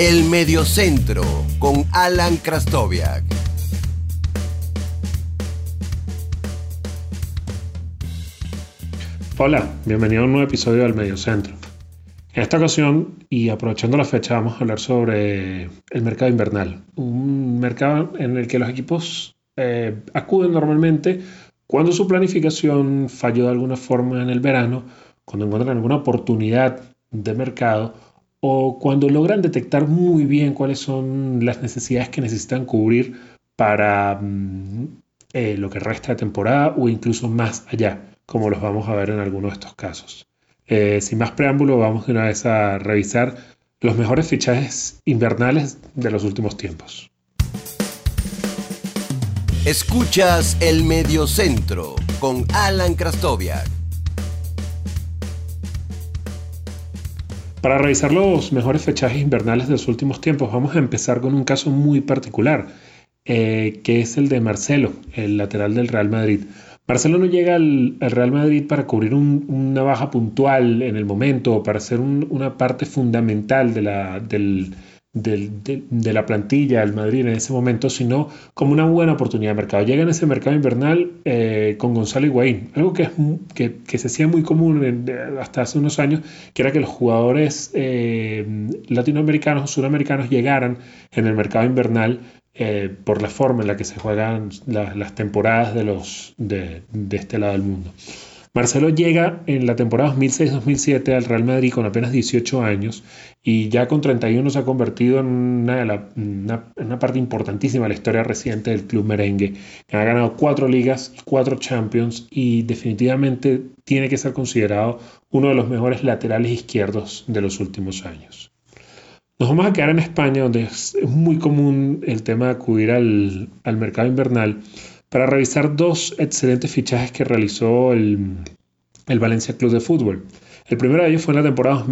El Mediocentro con Alan Krastoviak. Hola, bienvenido a un nuevo episodio del Mediocentro. En esta ocasión, y aprovechando la fecha, vamos a hablar sobre el mercado invernal. Un mercado en el que los equipos eh, acuden normalmente cuando su planificación falló de alguna forma en el verano, cuando encuentran alguna oportunidad de mercado o cuando logran detectar muy bien cuáles son las necesidades que necesitan cubrir para mm, eh, lo que resta de temporada o incluso más allá, como los vamos a ver en algunos de estos casos. Eh, sin más preámbulo, vamos de una vez a revisar los mejores fichajes invernales de los últimos tiempos. Escuchas el Mediocentro con Alan Krastoviak. Para revisar los mejores fichajes invernales de los últimos tiempos, vamos a empezar con un caso muy particular, eh, que es el de Marcelo, el lateral del Real Madrid. Marcelo no llega al, Real Madrid para cubrir una baja puntual en el momento o para ser una parte fundamental de la, del, de, la plantilla del Madrid en ese momento, sino como una buena oportunidad de mercado. Llega en ese mercado invernal eh, con Gonzalo Higuaín, algo que, es, que, se hacía muy común hasta hace unos años, que era que los jugadores eh, latinoamericanos o sudamericanos llegaran en el mercado invernal eh, por la forma en la que se juegan las temporadas de, los, de este lado del mundo. Marcelo llega en la temporada 2006-2007 al Real Madrid con apenas 18 años y ya con 31 se ha convertido en una, parte importantísima de la historia reciente del club merengue. Ha ganado cuatro ligas y cuatro champions y definitivamente tiene que ser considerado uno de los mejores laterales izquierdos de los últimos años. Nos vamos a quedar en España, donde es muy común el tema de acudir al, al mercado invernal para revisar dos excelentes fichajes que realizó el, Valencia Club de Fútbol. El primero de ellos fue en la temporada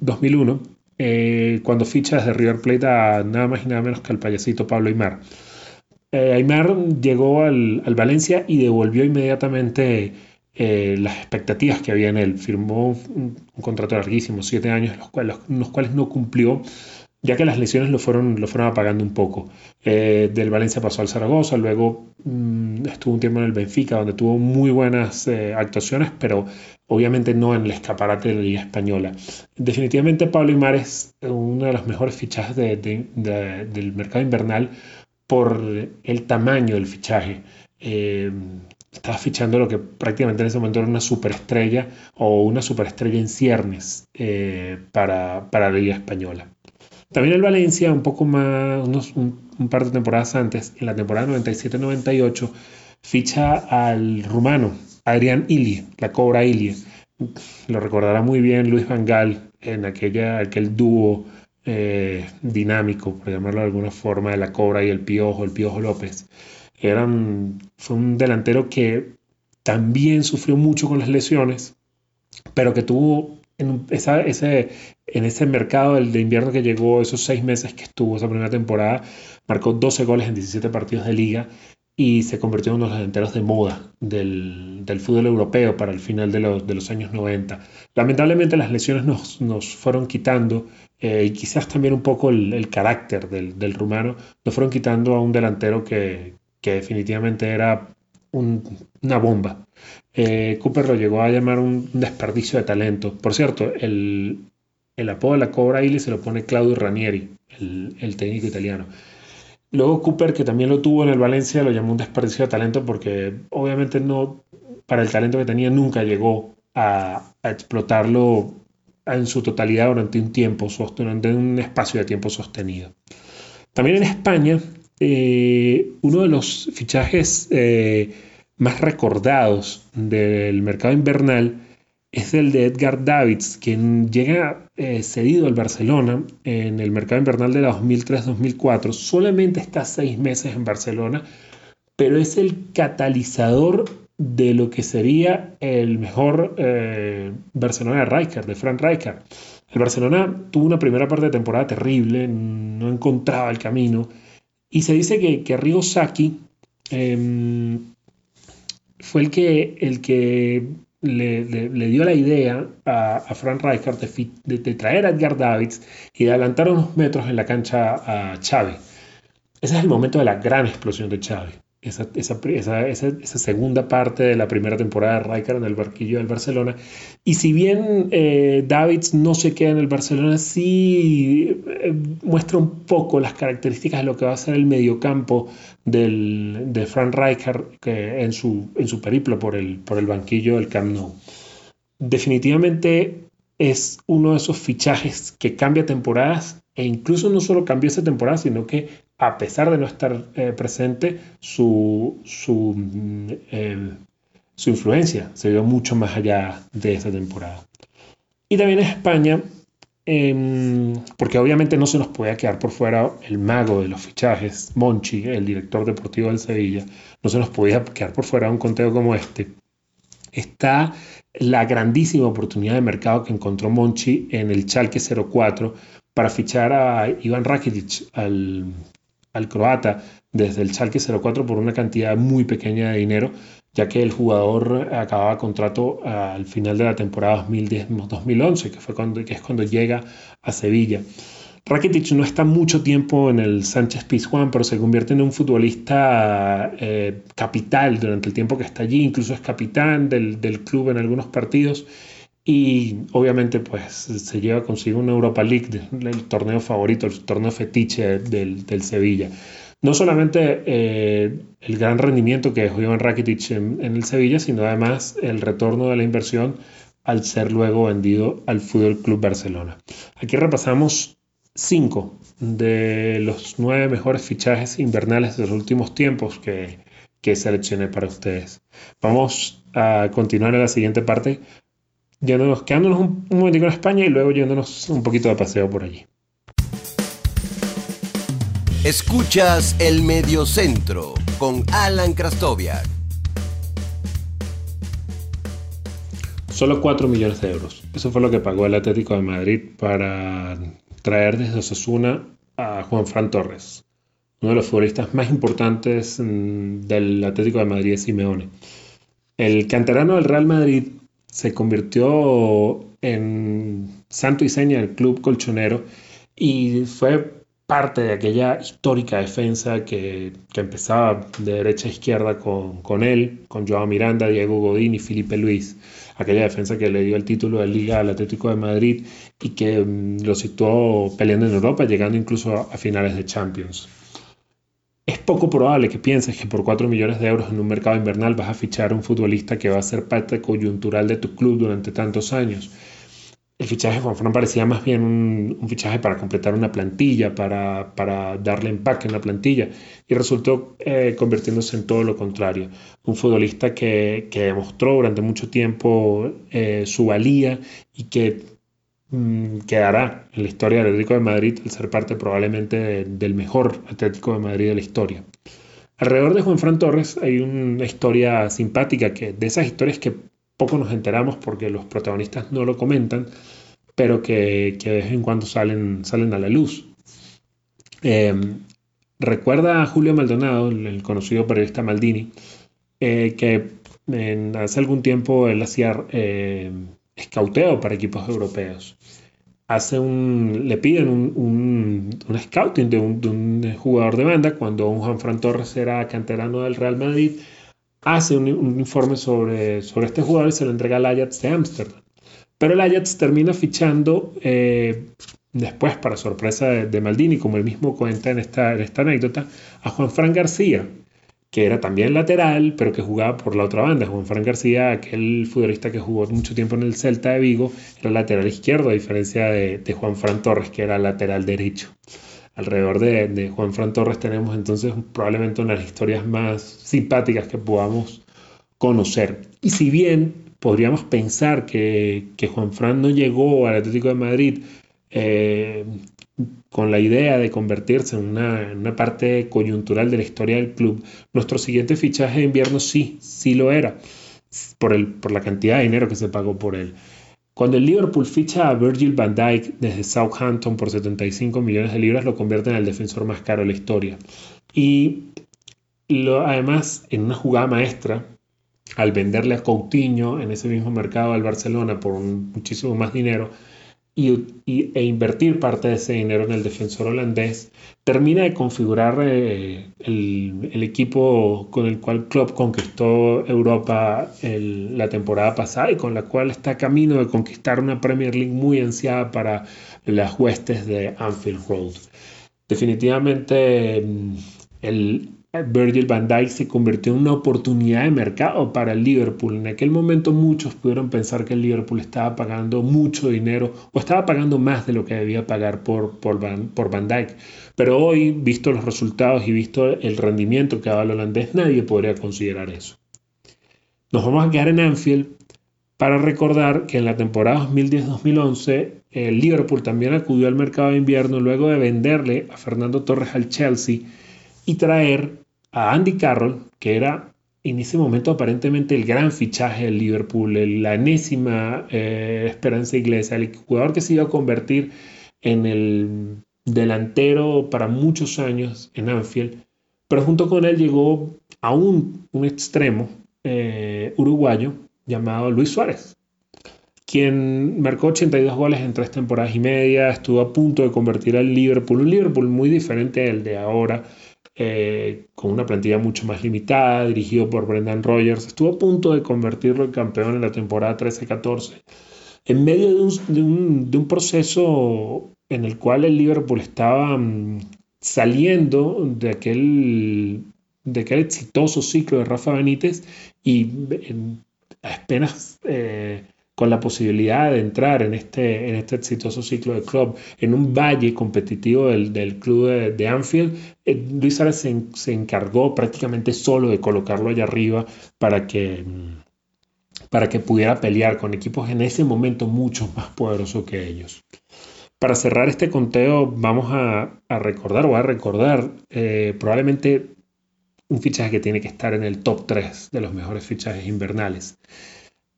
2001, eh, cuando ficha desde River Plate a nada más y nada menos que al payasito Pablo Aymar. Eh, Aymar llegó al, Valencia y devolvió inmediatamente eh, las expectativas que había en él. Firmó un, contrato larguísimo, siete años, los cuales, los cuales no cumplió ya que las lesiones lo fueron, lo fueron apagando un poco. Eh, del Valencia pasó al Zaragoza, luego mm, estuvo un tiempo en el Benfica, donde tuvo muy buenas eh, actuaciones, pero obviamente no en el escaparate de la Liga Española. Definitivamente Pablo Imar es uno de los mejores fichajes del mercado invernal por el tamaño del fichaje. Eh, estaba fichando lo que prácticamente en ese momento era una superestrella o una superestrella en ciernes para, para la Liga Española. También el Valencia, un poco más, unos, un, par de temporadas antes, en la temporada 97-98, ficha al rumano Adrián Ilie, la Cobra Ilie. Lo recordará muy bien Luis Van Gaal en aquella, aquel dúo eh, dinámico, por llamarlo de alguna forma, de la Cobra y el Piojo, el Piojo López. Eran, fue un delantero que también sufrió mucho con las lesiones, pero que tuvo en, ese, en ese mercado de invierno que llegó, esos seis meses que estuvo esa primera temporada, marcó 12 goles en 17 partidos de liga y se convirtió en uno de los delanteros de moda del, fútbol europeo para el final de los, años 90. Lamentablemente las lesiones nos, fueron quitando eh, y quizás también un poco el, carácter del, rumano, nos fueron quitando a un delantero que, definitivamente era una bomba. Eh, Cooper lo llegó a llamar un desperdicio de talento. Por cierto, el, apodo de la Cobra Ili se lo pone Claudio Ranieri, el, técnico italiano. Luego Cooper, que también lo tuvo en el Valencia, lo llamó un desperdicio de talento porque obviamente no, para el talento que tenía, nunca llegó a, explotarlo en su totalidad durante un tiempo, durante un espacio de tiempo sostenido. También en España, eh, uno de los fichajes eh, más recordados del mercado invernal es el de Edgar Davids, quien llega eh, cedido al Barcelona en el mercado invernal de la 2003-2004. Solamente está seis meses en Barcelona, pero es el catalizador de lo que sería el mejor eh, Barcelona de Rijkaard, de Frank Rijkaard. El Barcelona tuvo una primera parte de temporada terrible, no encontraba el camino, y se dice que, que Saki em, fue el que, el que le, dio la idea a, a Frank Rijkaard de, traer a Edgar Davids y de adelantar unos metros en la cancha a Xavi. Ese es el momento de la gran explosión de Xavi esa, esa, esa, segunda parte de la primera temporada de Rijkaard en el barquillo del Barcelona. Y si bien eh, Davids no se queda en el Barcelona, sí eh, muestra un poco las características de lo que va a ser el mediocampo del, de Frank Rijkaard en, su, en su periplo por el, por el banquillo del Camp Nou. Definitivamente es uno de esos fichajes que cambia temporadas e incluso no solo cambió esa temporada, sino que a pesar de no estar eh, presente, su, su, mm, su, influencia se vio mucho más allá de esta temporada. Y también en España, em, porque obviamente no se nos puede quedar por fuera el mago de los fichajes, Monchi, el director deportivo del Sevilla, no se nos podía quedar por fuera un conteo como este. Está la grandísima oportunidad de mercado que encontró Monchi en el Chalque 04 para fichar a Iván Rakitic, al al croata desde el Schalke 04 por una cantidad muy pequeña de dinero, ya que el jugador acababa contrato al final de la temporada 2010-2011, que, que es cuando llega a Sevilla. Rakitic no está mucho tiempo en el Sánchez Pizjuán, pero se convierte en un futbolista eh, capital durante el tiempo que está allí, incluso es capitán del, del club en algunos partidos y obviamente pues se lleva consigo una Europa League, el torneo favorito, el torneo fetiche del, del Sevilla. No solamente eh, el gran rendimiento que dejó Iván Rakitic en, el Sevilla, sino además el retorno de la inversión al ser luego vendido al Fútbol Club Barcelona. Aquí repasamos cinco de los nueve mejores fichajes invernales de los últimos tiempos que, que seleccioné para ustedes. Vamos a continuar en la siguiente parte yéndonos, quedándonos un, un momentico en España y luego yéndonos un poquito de paseo por allí. Escuchas el Mediocentro con Alan Krastoviak. Solo 4 millones de euros. Eso fue lo que pagó el Atlético de Madrid para traer desde Osasuna a Juan Fran Torres, uno de los futbolistas más importantes mm, del Atlético de Madrid, Simeone. El canterano del Real Madrid se convirtió en santo y seña del club colchonero y fue parte de aquella histórica defensa que, empezaba de derecha a izquierda con, con, él, con Joao Miranda, Diego Godín y Felipe Luis. Aquella defensa que le dio el título de Liga al Atlético de Madrid y que mm, lo situó peleando en Europa, llegando incluso a finales de Champions. Es poco probable que pienses que por 4 millones de euros en un mercado invernal vas a fichar a un futbolista que va a ser parte coyuntural de tu club durante tantos años. El fichaje de Juan parecía más bien un, fichaje para completar una plantilla, para, darle empaque en la plantilla, y resultó eh, convirtiéndose en todo lo contrario. Un futbolista que, demostró durante mucho tiempo eh, su valía y que quedará en la historia del Atlético de Madrid al ser parte probablemente del mejor Atlético de Madrid de la historia. Alrededor de Juan Fran Torres hay una historia simpática, que, de esas historias que poco nos enteramos porque los protagonistas no lo comentan, pero que, de vez en cuando salen, salen a la luz. Em, recuerda a Julio Maldonado, el conocido periodista Maldini, eh, que hace algún tiempo él hacía eh, escauteo para equipos europeos. Hace un, le piden un, un, scouting de un, jugador de banda cuando un Juan Fran Torres era canterano del Real Madrid. Hace un, informe sobre, sobre este jugador y se lo entrega al Ajax de Ámsterdam. Pero el Ajax termina fichando eh, después, para sorpresa de, de, Maldini, como él mismo cuenta en esta, en esta anécdota, a Juan Fran García, que era también lateral, pero que jugaba por la otra banda. Juan Fran García, aquel futbolista que jugó mucho tiempo en el Celta de Vigo, era lateral izquierdo, a diferencia de, Juan Fran Torres, que era lateral derecho. Alrededor de, Juan Fran Torres tenemos entonces probablemente una de las historias más simpáticas que podamos conocer. Y si bien podríamos pensar que, que Juan Fran no llegó al Atlético de Madrid eh, con la idea de convertirse en una, parte coyuntural de la historia del club, nuestro siguiente fichaje de invierno sí, sí lo era, por, el, por la cantidad de dinero que se pagó por él. Cuando el Liverpool ficha a Virgil van Dijk desde Southampton por 75 millones de libras, lo convierte en el defensor más caro de la historia. Y lo, además, en una jugada maestra, al venderle a Coutinho en ese mismo mercado al Barcelona por muchísimo más dinero y, e invertir parte de ese dinero en el defensor holandés, termina de configurar eh, el, equipo con el cual Klopp conquistó Europa la temporada pasada y con la cual está camino de conquistar una Premier League muy ansiada para las huestes de Anfield Road. Definitivamente mm, el, Virgil van Dijk se convirtió en una oportunidad de mercado para el Liverpool. En aquel momento muchos pudieron pensar que el Liverpool estaba pagando mucho dinero o estaba pagando más de lo que debía pagar por, por, Van, por Van Dijk. Pero hoy, visto los resultados y visto el rendimiento que daba el holandés, nadie podría considerar eso. Nos vamos a quedar en Anfield para recordar que en la temporada 2010-2011 el Liverpool también acudió al mercado de invierno luego de venderle a Fernando Torres al Chelsea y traer a Andy Carroll, que era en ese momento aparentemente el gran fichaje del Liverpool, la enésima eh, esperanza inglesa, el jugador que se iba a convertir en el delantero para muchos años en Anfield, pero junto con él llegó a un, extremo eh, uruguayo llamado Luis Suárez, quien marcó 82 goles en tres temporadas y media, estuvo a punto de convertir al Liverpool, un Liverpool muy diferente al de ahora, eh, con una plantilla mucho más limitada, dirigido por Brendan Rogers, estuvo a punto de convertirlo en campeón en la temporada 13-14. En medio de un, proceso en el cual el Liverpool estaba mm, saliendo de aquel, de aquel exitoso ciclo de Rafa Benítez y apenas eh, con la posibilidad de entrar en este, en este exitoso ciclo de club, en un valle competitivo del, club de, Anfield, eh, Luis Suárez se, encargó prácticamente solo de colocarlo allá arriba para que, para que pudiera pelear con equipos en ese momento mucho más poderosos que ellos. Para cerrar este conteo, vamos a, recordar o a recordar eh, probablemente un fichaje que tiene que estar en el top 3 de los mejores fichajes invernales.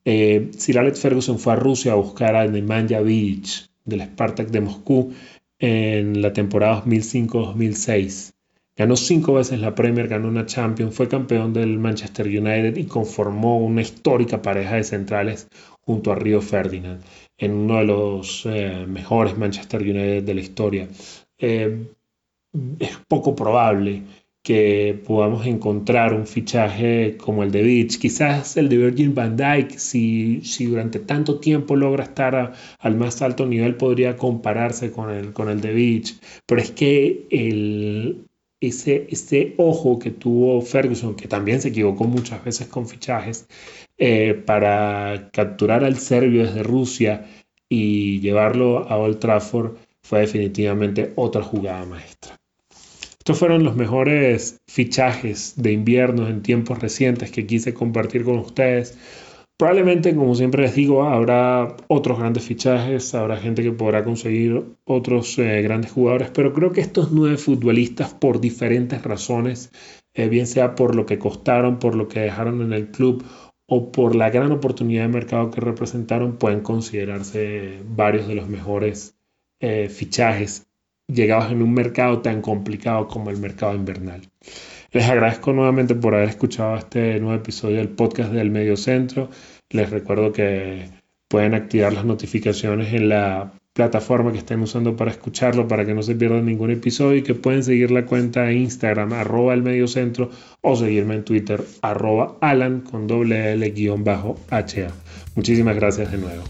Eh, Ferguson fue a Rusia a buscar a Nemanja Vidic del Spartak de Moscú en la temporada 2005-2006. Ganó cinco veces la Premier, ganó una Champions, fue campeón del Manchester United y conformó una histórica pareja de centrales junto a Río Ferdinand en uno de los eh, mejores Manchester United de la historia. Eh, es poco probable que podamos encontrar un fichaje como el de Beach. Quizás el de Virgin Van Dyke, si, si durante tanto tiempo logra estar al más alto nivel, podría compararse con el, con el de Beach. Pero es que el, ese, ese ojo que tuvo Ferguson, que también se equivocó muchas veces con fichajes, eh, para capturar al serbio desde Rusia y llevarlo a Old Trafford, fue definitivamente otra jugada maestra. Estos fueron los mejores fichajes de invierno en tiempos recientes que quise compartir con ustedes. Probablemente, como siempre les digo, habrá otros grandes fichajes, habrá gente que podrá conseguir otros eh, grandes jugadores, pero creo que estos nueve futbolistas, por diferentes razones, eh, bien sea por lo que costaron, por lo que dejaron en el club o por la gran oportunidad de mercado que representaron, pueden considerarse varios de los mejores eh, fichajes llegados en un mercado tan complicado como el mercado invernal. Les agradezco nuevamente por haber escuchado este nuevo episodio del podcast del Medio Centro. Les recuerdo que pueden activar las notificaciones en la plataforma que estén usando para escucharlo para que no se pierdan ningún episodio y que pueden seguir la cuenta de Instagram arroba el medio centro o seguirme en Twitter arroba alan con doble L guion bajo HA. Muchísimas gracias de nuevo.